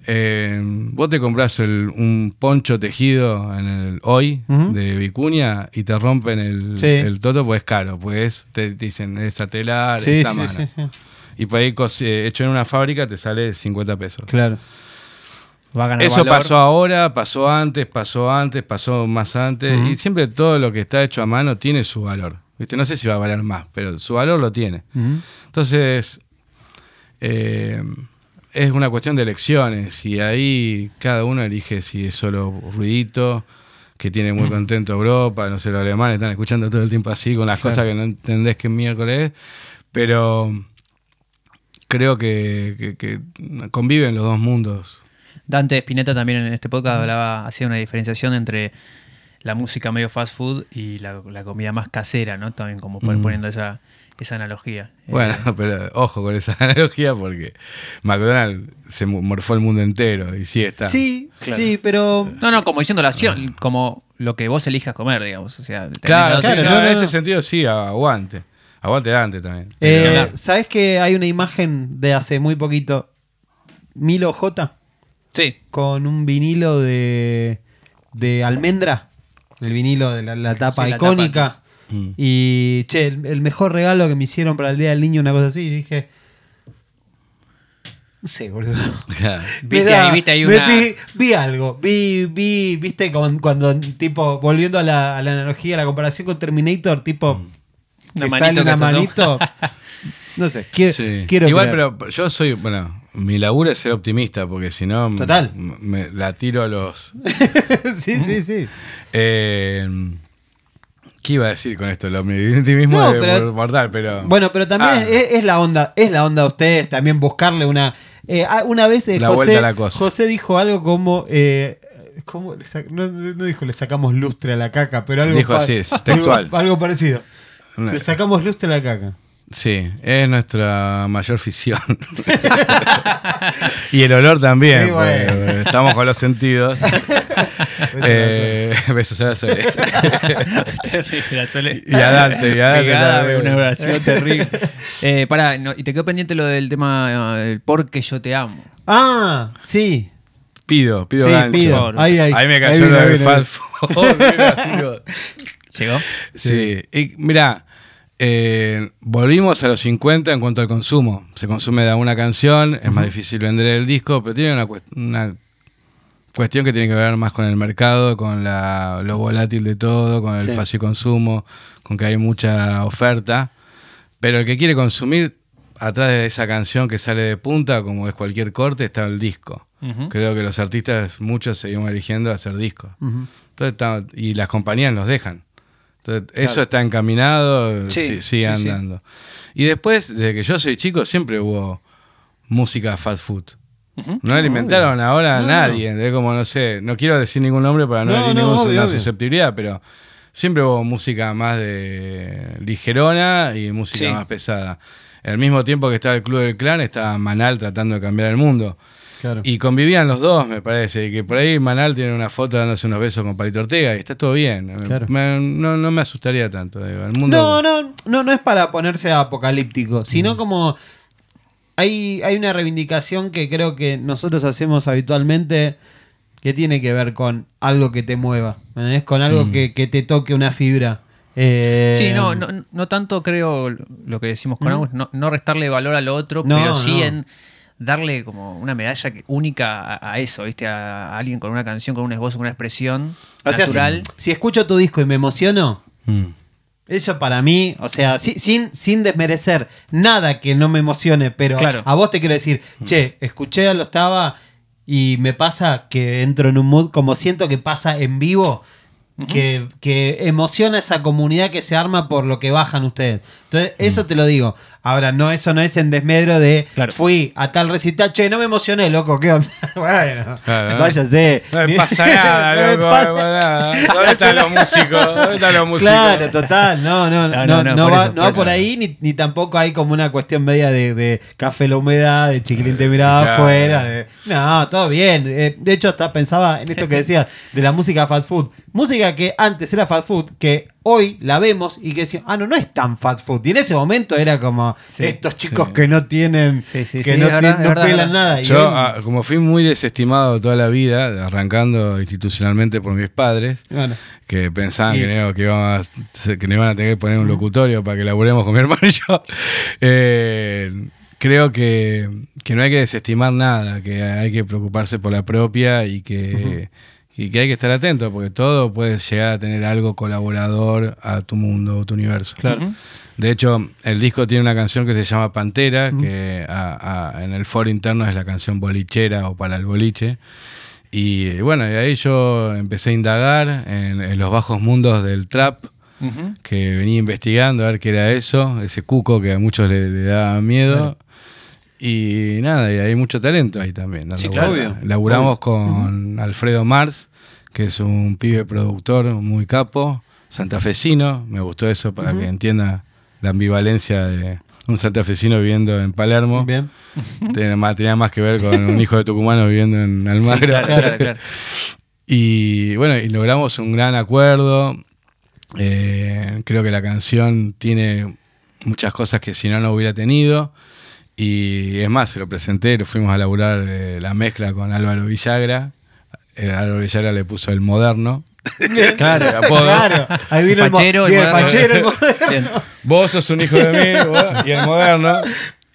vos te compras el- un poncho tejido en el hoy de Vicuña y te rompen el, Sí. el toto, pues es caro, pues te dicen es a telar, Sí, es sí, a mano. Y por ahí eh, hecho en una fábrica te sale 50 pesos. Claro. Va a ganar Eso valor. pasó ahora, pasó antes, pasó antes, pasó más antes. Y siempre todo lo que está hecho a mano tiene su valor. ¿Viste? No sé si va a valer más, pero su valor lo tiene. Entonces, eh, es una cuestión de elecciones. Y ahí cada uno elige si es solo ruidito, que tiene muy contento Europa. No sé, los alemanes están escuchando todo el tiempo así con las cosas que no entendés qué miércoles es. Pero creo que, que- que conviven los dos mundos. Dante Spinetta también en este podcast hablaba, hacía una diferenciación entre la música medio fast food y la, la comida más casera, ¿no? También como Mm. poniendo esa, esa analogía. Bueno, Eh, pero ojo con esa analogía porque McDonald's se morfó el mundo entero y sí está. Sí, sí, pero. no, no, como diciendo la opción, como lo que vos elijas comer, digamos. O sea, Claro, no, no, en ese sentido sí, aguante. Aguante Dante también. Eh. ¿Sabes que hay una imagen de hace muy poquito? Milo J Sí, con un vinilo de, de almendra. El vinilo de la, la tapa Sí, la icónica. Mm. Y, che, el, el mejor regalo que me hicieron para el Día del Niño, una cosa así. Y dije. No sé, boludo. Viste da- ahí- viste ahí una- Vi, vi algo. Vi, vi, viste, con- cuando, tipo, volviendo a la, a la analogía, a la comparación con Terminator, tipo. Que manito sale una manito. No sé, quiero, Sí. quiero Igual, pero yo soy, bueno, mi laburo es ser optimista porque si no Total. me la tiro a los... sí, sí, sí. Eh, ¿Qué iba a decir con esto? El optimismo No, de pero- mortal, pero... Bueno, pero también Ah. es, es la onda, es la onda de ustedes también buscarle una. eh, ah, una vez eh, La José, a la cosa. José dijo algo como. eh, ¿cómo le no, no dijo le sacamos lustre a la caca, pero algo Dijo así, es textual. Algo, algo parecido. Le sacamos lustre a la caca. Sí, es nuestra mayor ficción. y el olor también, Sí, bueno. estamos con los sentidos. Eh, besos a la Sole. terrible, la Sole. Y a Dante, y a Dante Pegada, una oración terrible. Eh, pará, no, y te quedó pendiente lo del tema eh, el porque yo te amo. Ah, sí. Pido, pido sí, gancho. pido. Ahí, ahí. Ahí me Ahí cayó viene, lo ahí viene, fast food. así como- ¿Llegó? Sí, y mira, eh, volvimos a los 50 en cuanto al consumo. Se consume de una canción, es más difícil vender el disco, pero tiene una, cuest- una cuestión que tiene que ver más con el mercado, con la, lo volátil de todo, con el Sí. fácil consumo, con que hay mucha oferta. Pero el que quiere consumir, atrás de esa canción que sale de punta, como es cualquier corte, está el disco. Creo que los artistas, muchos seguimos eligiendo hacer discos. Entonces, y las compañías nos dejan. Entonces, eso está encaminado, Sí, sigue sí, sí. andando. Y después, desde que yo soy chico, siempre hubo música fast food. No alimentaron ahora a No. nadie. ¿entendés? Como no sé, no quiero decir ningún nombre para no, No, herir no, ninguna obvio, obvio. susceptibilidad, pero siempre hubo música más de ligerona y música Sí. más pesada. Al mismo tiempo que estaba el Club del Clan, estaba Manal tratando de cambiar el mundo. Claro. Y convivían los dos, me parece. Y que por ahí Manal tiene una foto dándose unos besos con Palito Ortega y está todo bien. Claro. Me- no, no me asustaría tanto. digo, El mundo, No, no, no, no es para ponerse apocalíptico, sino Mm. como hay, hay una reivindicación que creo que nosotros hacemos habitualmente que tiene que ver con algo que te mueva, con algo Mm. que, que te toque una fibra. Eh, Sí, no, no, no tanto creo lo que decimos con ¿Mm? Agus, no, no restarle valor a lo otro, No, pero sí no. en darle como una medalla única a, a eso, ¿viste? A, a alguien con una canción, con un esbozo, con una expresión O sea, natural. si, si escucho tu disco y me emociono, Mm. eso para mí, o sea, si- sin, sin desmerecer nada que no me emocione, pero Claro. a vos te quiero decir, che, escuché a lo estaba y me pasa que entro en un mood como siento que pasa en vivo. Que, que emociona esa comunidad que se arma por lo que bajan ustedes. Entonces, eso te lo digo. Ahora, no, eso no es en desmedro de Claro. fui a tal recital, che, no me emocioné, loco, ¿qué onda? bueno, Claro. váyase. No me pasa nada, loco. pasa- no me pasa nada. ¿Dónde están los músicos? ¿Dónde están los músicos? Claro, total, no, no, no, No, no, no, por va, eso, por va por eso. ahí, ni, ni tampoco hay como una cuestión media de, de café la humedad, de chiquilín te miraba Claro. afuera. de- no, todo bien. Eh, de hecho, hasta pensaba en esto que decías de la música fast food. Música que antes era fast food, que hoy la vemos y que decimos, ah, no, no es tan fast food. Y en ese momento era como Sí. estos chicos Sí. que no tienen, Sí, sí, que sí, no, verdad, tienen- es no verdad, es pelan verdad. nada. Y Yo, hoy- ah, como fui muy desestimado toda la vida, arrancando institucionalmente por mis padres, bueno, que pensaban Y- que, no, que, íbamos a- que iban a tener que poner un locutorio para que laburemos con mi hermano y yo, eh, creo que, que no hay que desestimar nada, que hay que preocuparse por la propia y que, y que hay que estar atento, porque todo puede llegar a tener algo colaborador a tu mundo o tu universo. Ujú. De hecho, el disco tiene una canción que se llama Pantera, que a- a- en el foro interno es la canción bolichera o para el boliche. Y bueno, y ahí yo empecé a indagar en, en los bajos mundos del trap, que venía investigando a ver qué era eso, ese cuco que a muchos le, le daba miedo. Y nada, y hay mucho talento ahí también. Sí, claro. Obvio. Laburamos con Alfredo Mars, que es un pibe productor muy capo, santafesino. Me gustó eso para que entienda la ambivalencia de un santafesino viviendo en Palermo. bien. Tenía más, tenía más que ver con un hijo de tucumano viviendo en Sí, Almagro. claro, claro, claro. Y bueno, y logramos un gran acuerdo. Eh, creo que la canción tiene muchas cosas que si no, no hubiera tenido. Y es más, se lo presenté, lo fuimos a laburar eh, la mezcla con Álvaro Villagra. Eh, Álvaro Villagra le puso el moderno. Claro. El apodo. Claro, ahí vino el, mo- Fachero, el moderno. fachero, el moderno. Bien. Vos sos un hijo de mí vos, y el moderno.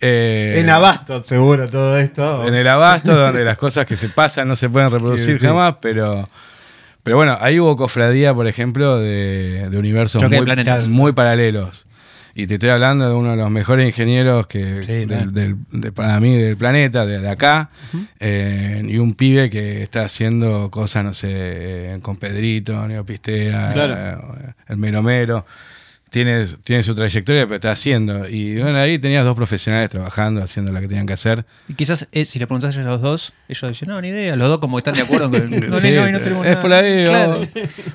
Eh, En abasto, seguro, todo esto. en el abasto, donde las cosas que se pasan no se pueden reproducir Sí, sí. jamás, pero, pero bueno, ahí hubo cofradía, por ejemplo, de, de universos muy paralelos. Y te estoy hablando de uno de los mejores ingenieros que Sí, del, del- de- para mí del planeta, de, de acá, eh, y un pibe que está haciendo cosas, no sé, eh, con Pedrito, Neopistea, Claro. eh, el Mero Mero. Tiene, tiene su trayectoria, pero está haciendo. Y bueno, ahí tenías dos profesionales trabajando, haciendo lo que tenían que hacer. Y quizás eh, si le preguntas a los dos, ellos dicen, no, ni idea. Los dos como están de acuerdo con no, Sí, no, no tenemos es nada. por ahí. Claro.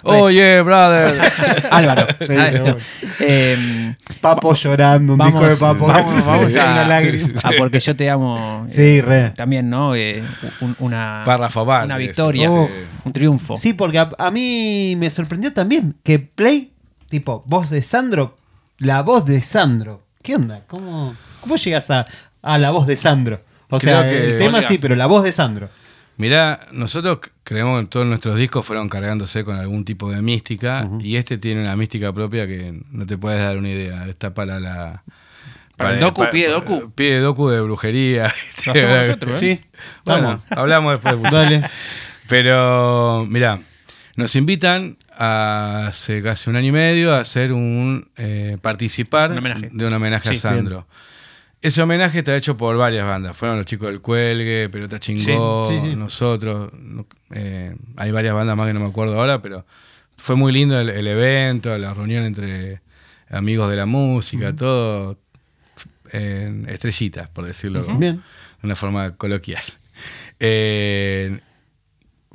Oh, oh, yeah, brother. Álvaro. Sí, Ah, eh, Papo llorando, un vamos, disco de Papo. vamos, vamos Sí, una a, lágrima. a porque yo te amo. eh, Sí, re. También, ¿no? Eh, un- una, Párrafo una ese, victoria, Oh. un triunfo. Sí, porque a, a mí me sorprendió también que Play, tipo, voz de Sandro, la voz de Sandro. ¿Qué onda? ¿Cómo, cómo llegas a, a la voz de Sandro? O Creo sea, que- el tema sí, pero la voz de Sandro. Mirá, nosotros c- creemos que todos nuestros discos fueron cargándose con algún tipo de mística y este tiene una mística propia que no te puedes dar una idea. Está para la... Para el docu, pide docu. Pide docu de brujería. Lo hacemos nosotros, ¿eh? Sí, Bueno, vamos. hablamos después. muchachos. Dale. Pero, mira, nos invitan hace casi un año y medio a hacer un eh, participar Un de un homenaje Sí, a Sandro. Ese homenaje está hecho por varias bandas. Fueron los chicos del Cuelgue, Pelota Chingó, Sí, sí, sí. nosotros. no- eh, hay varias bandas más que no me acuerdo ahora, pero fue muy lindo el, el evento, la reunión entre amigos de la música, todo en estrellitas, por decirlo de una forma coloquial. Eh,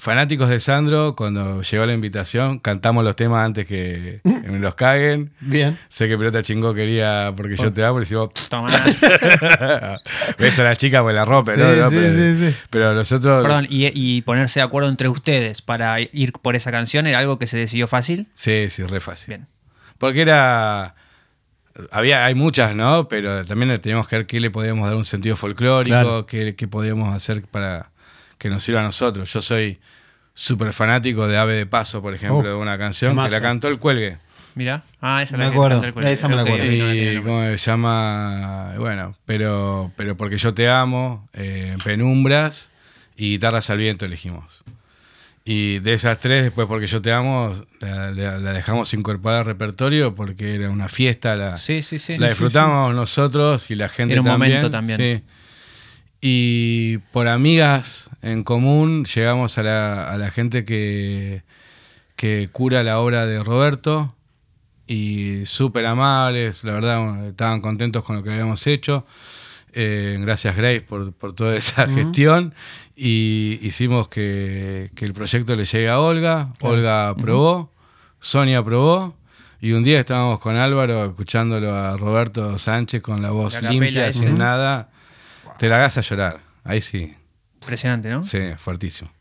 fanáticos de Sandro, cuando llegó la invitación, cantamos los temas antes que, me los caguen. Bien. Sé que Pelota Chingó quería porque yo te amo, le decimos, Toma. ves a la chica pues la ropa, ¿no? Sí, ¿no? sí, pero, sí, sí. pero nosotros... Perdón, y, y ponerse de acuerdo entre ustedes para ir por esa canción era algo que se decidió fácil. Sí, sí, re fácil. Bien. Porque era... Había, hay muchas, ¿no? Pero también teníamos que ver qué le podíamos dar un sentido folclórico, Claro. qué, qué podíamos hacer para que nos sirva a nosotros. Yo soy súper fanático de Ave de Paso, por ejemplo, Oh, de una canción que la cantó el Cuelgue. Mira. Ah, esa es Me la acuerdo, el esa me la acuerdo. Y cómo se llama, bueno, pero, pero porque yo te amo, eh, Penumbras y Guitarras al Viento elegimos. Y de esas tres, después porque yo te amo, la, la- la dejamos incorporar al repertorio porque era una fiesta, la, Sí, sí, sí. la disfrutamos nosotros y la gente Era un también. momento también. Y por amigas en común llegamos a la, a la gente que, que cura la obra de Roberto y súper amables, la verdad estaban contentos con lo que habíamos hecho. Eh, gracias Grace por, por toda esa gestión. Y hicimos que, que el proyecto le llegue a Olga, Olga aprobó, Sonia aprobó. Y un día estábamos con Álvaro escuchándolo a Roberto Sánchez con la voz La limpia, sin nada, te la hagas a llorar, ahí sí, Impresionante, ¿no? sí, fuertísimo.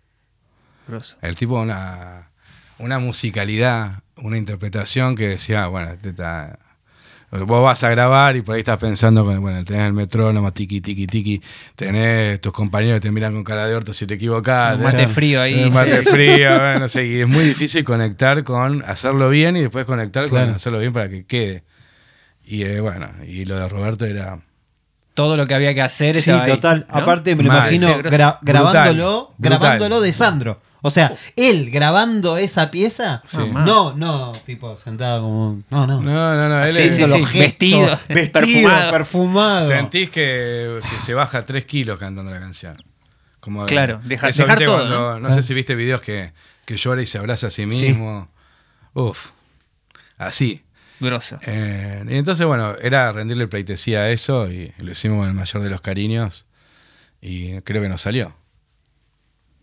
Grosso. El tipo una, una musicalidad, una interpretación que decía, bueno, este está- vos vas a grabar y por ahí estás pensando, bueno, tenés el metrónomo, tiki, tiki, tiki, tenés tus compañeros que te miran con cara de orto si te equivocás. Un mate frío ahí. un mate sí. frío, bueno, no sé, y es muy difícil conectar con hacerlo bien y después conectar con hacerlo bien para que quede. Y eh, bueno, y lo de Roberto era Todo lo que había que hacer Sí, estaba ahí, total. ¿no? Aparte me lo imagino gra- grabándolo, Brutal. grabándolo de Sandro. O sea, él grabando esa pieza, Sí. Ah, no, no, tipo sentado como, no, no. No, no, no, él es- sí, sí, gestos, vestido, vestido, perfumado. perfumado. Sentís que, que se baja 3 kilos cantando la canción. Como Claro, deja- eso, dejar todo, cuando- ¿no? ¿no? sé si viste videos que, que llora y se abraza a sí mismo. Uf, así. Grosso. Eh, y entonces, bueno, era rendirle pleitesía a eso y lo hicimos con el mayor de los cariños y creo que nos salió.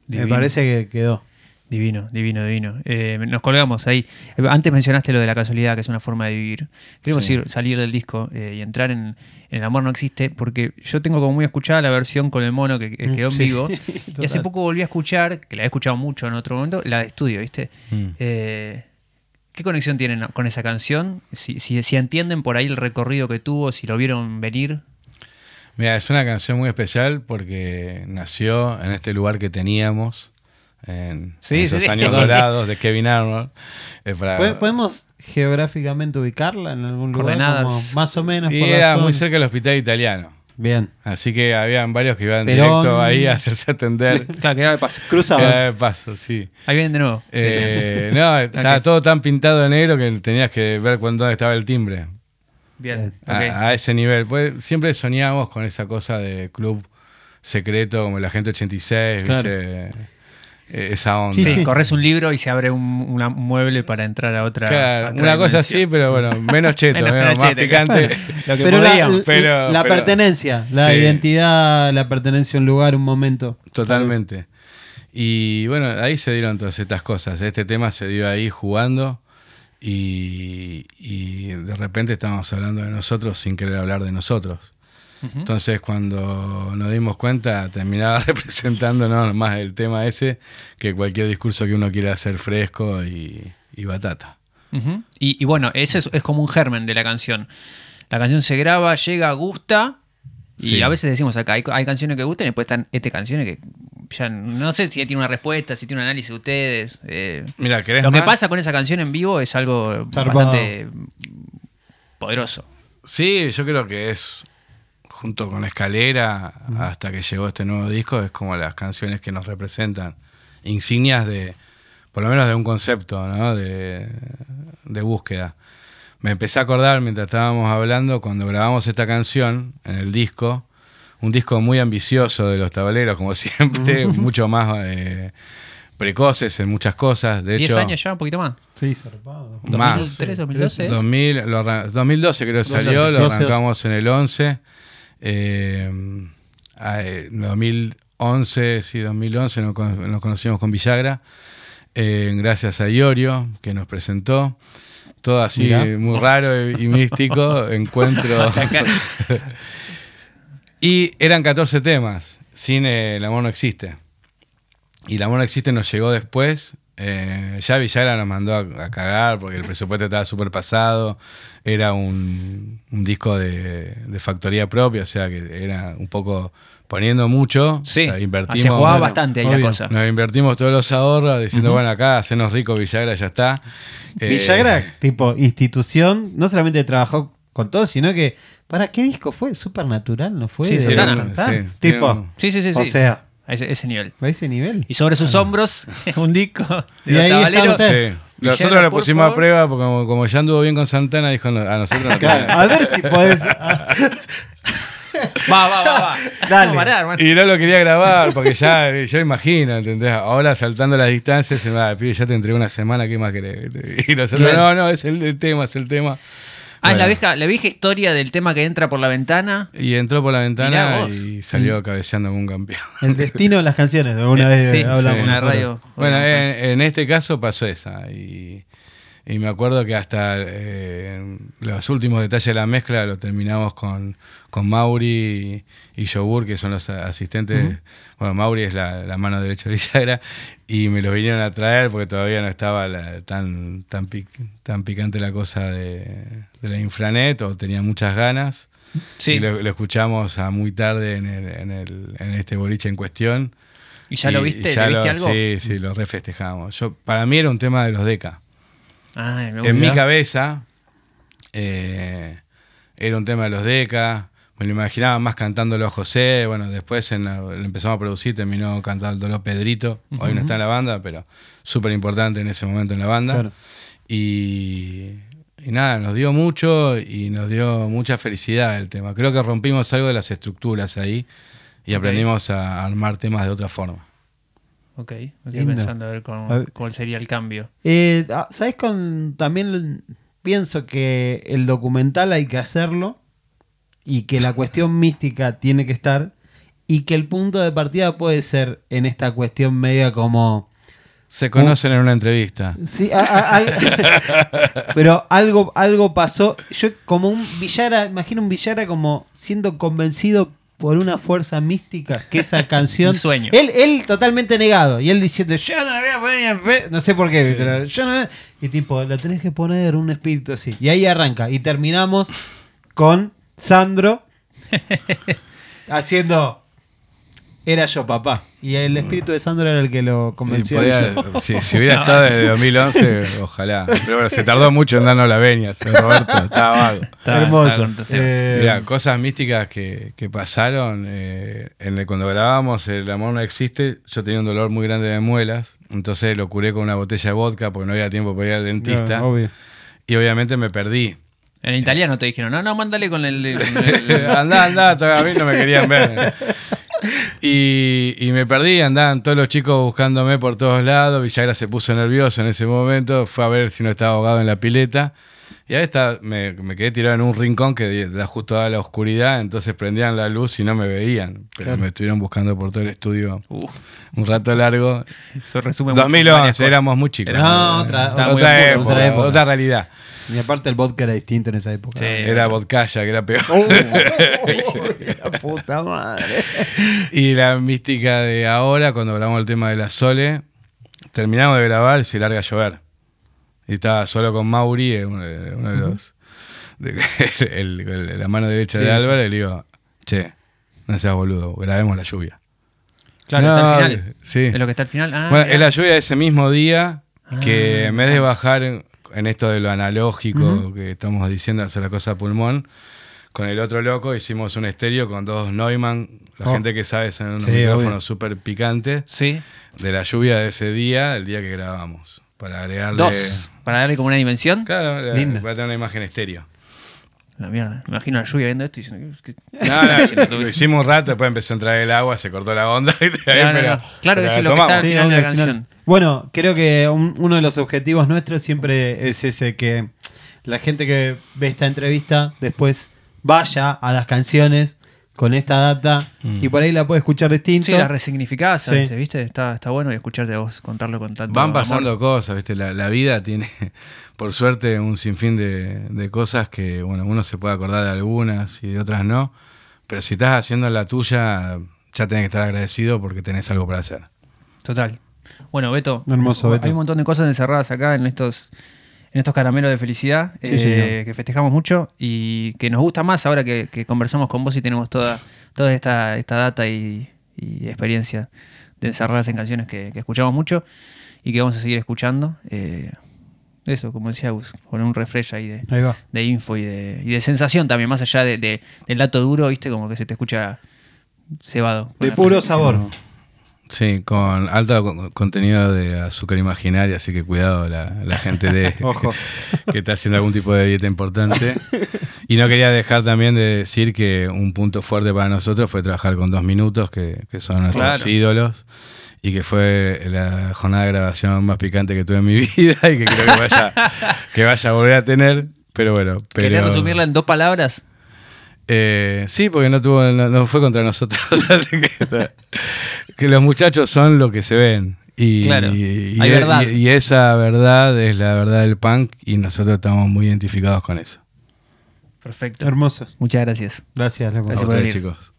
Me Divino. parece que quedó. Divino, divino, divino. Eh, nos colgamos ahí. Eh, Antes mencionaste lo de la casualidad, que es una forma de vivir. Queremos Sí. ir, salir del disco eh, y entrar en, en El amor no existe, porque yo tengo como muy escuchada la versión con el mono que, que quedó en Sí, vivo. y hace poco volví a escuchar, que la he escuchado mucho en otro momento, la de estudio, ¿viste? Mm. Eh, ¿Qué conexión tienen con esa canción? Si, si, si entienden por ahí el recorrido que tuvo, si lo vieron venir. Mira, es una canción muy especial porque nació en este lugar que teníamos, en, Sí, en esos sí. años dorados de Kevin Arnold. Eh, para- ¿Pod- ¿Podemos geográficamente ubicarla en algún lugar? Coordenadas. como más o menos. y por la era zona? muy cerca del hospital italiano. Bien. Así que habían varios que iban Perón. directo ahí a hacerse atender. Claro, quedaba de paso. Cruzado. Era de paso, sí. Ahí vienen de nuevo. Eh, no, estaba todo tan pintado de negro que tenías que ver cuándo dónde estaba el timbre. Bien. A, ok. a ese nivel. Pues siempre soñábamos con esa cosa de club secreto como la gente 86, Claro. ¿viste? Eh, Esa onda. Sí, Sí. corres un libro y se abre un, una- un mueble para entrar a otra. Claro, a otra una cosa así, pero bueno, menos cheto, Menos- menos- menos más cheto, picante. Lo que Pero la, pero- la pero- pertenencia, la Sí. identidad, la pertenencia a un lugar, un momento. Totalmente. Y bueno, ahí se dieron todas estas cosas. Este tema se dio ahí jugando y, y de repente estábamos hablando de nosotros sin querer hablar de nosotros. Entonces cuando nos dimos cuenta terminaba representándonos más el tema ese que cualquier discurso que uno quiera hacer fresco y, y batata. Y, y bueno, eso es, es como un germen de la canción. La canción se graba, llega, gusta. Y Sí. a veces decimos acá, hay, hay canciones que gustan y después están estas canciones que ya no sé si tiene una respuesta, si tiene un análisis de ustedes. eh, Mira, ¿querés lo que más? pasa con esa canción en vivo es algo Zarpado. bastante poderoso. Sí, yo creo que es, junto con Escalera, hasta que llegó este nuevo disco, es como las canciones que nos representan, insignias de, por lo menos de un concepto, ¿no? De, de búsqueda. Me empecé a acordar mientras estábamos hablando, cuando grabamos esta canción en el disco, un disco muy ambicioso de los tableros, como siempre, mucho más eh, precoces en muchas cosas. De 10 hecho, años ya, un poquito más. Sí, zarpado. Más. 2003, 2012. ¿es? 2000, lo arran- 2012 creo que 12, salió, lo 12. arrancamos en el 11. Eh, ah, eh, 2011, sí, 2011 nos, con- nos conocimos con Villagra, eh, gracias a Iorio, que nos presentó. Todo así muy raro y, y místico, encuentro. y eran 14 temas, sin El amor no existe. Y El amor no existe nos llegó después. Eh, ya Villagra nos mandó a, a cagar porque el presupuesto estaba súper pasado. Era un, un disco de, de factoría propia, o sea que era un poco poniendo mucho. Sí, O sea, invertimos, se jugaba bueno, bastante ahí la cosa. Nos invertimos todos los ahorros diciendo, bueno, acá hacernos rico Villagra, ya está. Eh, Villagra, tipo institución, no solamente trabajó con todo, sino que. ¿Para qué disco fue? Supernatural, ¿no fue? Sí, De Santana. Santana. Sí, tipo, Sí, sí, sí. o sí. sea, a ese, ese nivel. a ese nivel. Y sobre sus hombros, un disco Y de ahí los está tabaleros. usted. Sí. Villagra, Nosotros lo por pusimos a prueba porque como, como ya anduvo bien con Santana, dijo "No, a nosotros no Claro, tenemos". a ver si podés. Va, va, va, va. Dale. Hermano. Y no lo quería grabar porque ya, yo imagino, ¿entendés? Ahora saltando las distancias, se me va, pibe, ya te entregué una semana, ¿qué más querés? Y nosotros, Claro. no, no, es el, el tema, es el tema. Ah, es la Bueno, vieja, la vieja historia del tema que entra por la ventana. Y entró por la ventana y salió cabeceando como un campeón. El destino de las canciones, alguna vez Sí, hablamos. sí, en la radio. Bueno, Bueno, en, en este caso pasó esa. Y, y me acuerdo que hasta eh, los últimos detalles de la mezcla lo terminamos con, con Mauri y, y Yogur, que son los asistentes. Bueno, Mauri es la, la mano derecha de Villagra. Y me los vinieron a traer porque todavía no estaba la- tan, tan, pic- tan picante la cosa de, de la infranet, o tenía muchas ganas. Sí. Y lo, lo escuchamos a muy tarde en, el, en, el, en este boliche en cuestión. ¿Y ya lo viste? y ya ¿Le viste lo- algo? Sí, sí, lo refestejamos. Yo, para mí era un tema de los DECA. Ay, me gusta. En mi cabeza eh, era un tema de los DECA. Me lo imaginaba más cantándolo a José. Bueno, después en la- lo empezamos a producir, terminó cantándolo Pedrito. Hoy no está en la banda, pero súper importante en ese momento en la banda. Claro. Y, y nada, nos dio mucho y nos dio mucha felicidad el tema. Creo que rompimos algo de las estructuras ahí y aprendimos a armar temas de otra forma. Ok, me quedé Lindo. pensando a ver cómo, A ver. cuál sería el cambio. Eh, ah, ¿Sabes? Con, también pienso que el documental hay que hacerlo y que la cuestión mística tiene que estar y que el punto de partida puede ser en esta cuestión media como... Se conocen en una entrevista. Sí, a- a- al- pero algo, algo pasó. Yo como un Villara, imagino un Villara como siendo convencido por una fuerza mística que esa canción... Un sueño. Él, él totalmente negado. Y él diciendo, yo no la voy a poner ni en fe-". No sé por qué, pero yo no voy- Y tipo, la tenés que poner un espíritu así. Y ahí arranca. Y terminamos con Sandro haciendo... Era yo, papá. Y el espíritu de Sandro era el que lo convenció. podía- si, si hubiera estado desde 2011, ojalá. Pero bueno, se tardó mucho en darnos la venia, San Roberto. Estaba vago. Está- Hermoso. está. Eh, Mirá, cosas místicas que, que pasaron. eh, en el- cuando grabábamos El amor no existe, yo tenía un dolor muy grande de muelas. Entonces lo curé con una botella de vodka porque no había tiempo para ir al dentista. no, obvio. y obviamente me perdí. En italiano te dijeron, no, no, mándale con el. con el- andá, andá, todavía a mí no me querían ver. Y, y me perdí, andaban todos los chicos buscándome por todos lados. Villagra se puso nervioso en ese momento, fue a ver si no estaba ahogado en la pileta. Y ahí está, me, me quedé tirado en un rincón que da justo a la oscuridad, entonces prendían la luz y no me veían. Pero Claro. me estuvieron buscando por todo el estudio Uf, un rato largo. eso resume mucho varias 2011, cosas. éramos muy chicos. No, otra- otra, época, otra época. otra realidad. Y aparte el vodka era distinto en esa época. Sí. Era vodkaya, que era peor. la puta madre. Y la mística de ahora, cuando grabamos el tema de la Sole, terminamos de grabar y se larga a llover. Y estaba solo con Mauri, eh, uno de, uno de los. de- el- el- la mano derecha Sí, de sí. Álvaro, y le digo, che, no seas boludo, grabemos la lluvia. Claro, No, está al final. sí. Es lo que está al final. Ah, bueno, es la lluvia de ese mismo día que Ah, en vez de bajar en, esto de lo analógico que estamos diciendo, hacer la cosa a pulmón, con el otro loco hicimos un estéreo con dos Neumann, la Oh. gente que sabe son unos Sí, micrófonos súper picantes, Sí, de la lluvia de ese día, el día que grabamos, para agregarle... dos. Para darle como una dimensión. Claro, para tener una imagen estéreo. La mierda. Me imagino la lluvia viendo esto y diciendo. ¿qué- qué- No, no, lo hicimos un rato, después empezó a entrar el agua, se cortó la onda. ¿viste? Ahí, No, no, pero- no. Claro, pero eso es lo que está- al Sí, final de la al canción. Bueno, creo que un- uno de los objetivos nuestros siempre es ese que la gente que ve esta entrevista después vaya a las canciones con esta data Mm. y por ahí la puede escuchar distinto. Sí, las resignificadas a Sí. veces, ¿viste? Está, está bueno y escucharte a vos contarlo con tanto. Van amor. pasando cosas, ¿viste? La, la vida tiene, por suerte, un sinfín de, de cosas que, bueno, uno se puede acordar de algunas y de otras no. Pero si estás haciendo la tuya, ya tenés que estar agradecido porque tenés algo para hacer. Total. Bueno, Beto. Hermoso, Beto. Hay un montón de cosas encerradas acá en estos, en estos caramelos de felicidad Sí, eh, que festejamos mucho y que nos gusta más ahora que, que conversamos con vos y tenemos toda, toda esta, esta data y, y experiencia de encerradas en canciones que, que escuchamos mucho y que vamos a seguir escuchando. Eh, eso, como decía Gus, poner un refresh ahí de, Ahí va. de info y de, y de sensación también, más allá de, de- del dato duro, viste, como que se te escucha cebado. De puro sabor. Sí, con alto co- contenido de azúcar imaginaria, así que cuidado la, la gente de Ojo. que está haciendo algún tipo de dieta importante. Y no quería dejar también de decir que un punto fuerte para nosotros fue trabajar con dos minutos, que, que son nuestros Claro. ídolos, y que fue la jornada de grabación más picante que tuve en mi vida y que creo que vaya, que vaya a volver a tener. Pero bueno, pero, ¿Querés resumirla en dos palabras? Eh, sí, porque no tuvo, no, no fue contra nosotros. así que, que los muchachos son lo que se ven. Y, Claro, y- y- hay verdad. y- y esa verdad es la verdad del punk y nosotros estamos muy identificados con eso. Perfecto. Hermosos. Muchas gracias. Gracias, Lepo. A Gracias por ustedes, venir. chicos.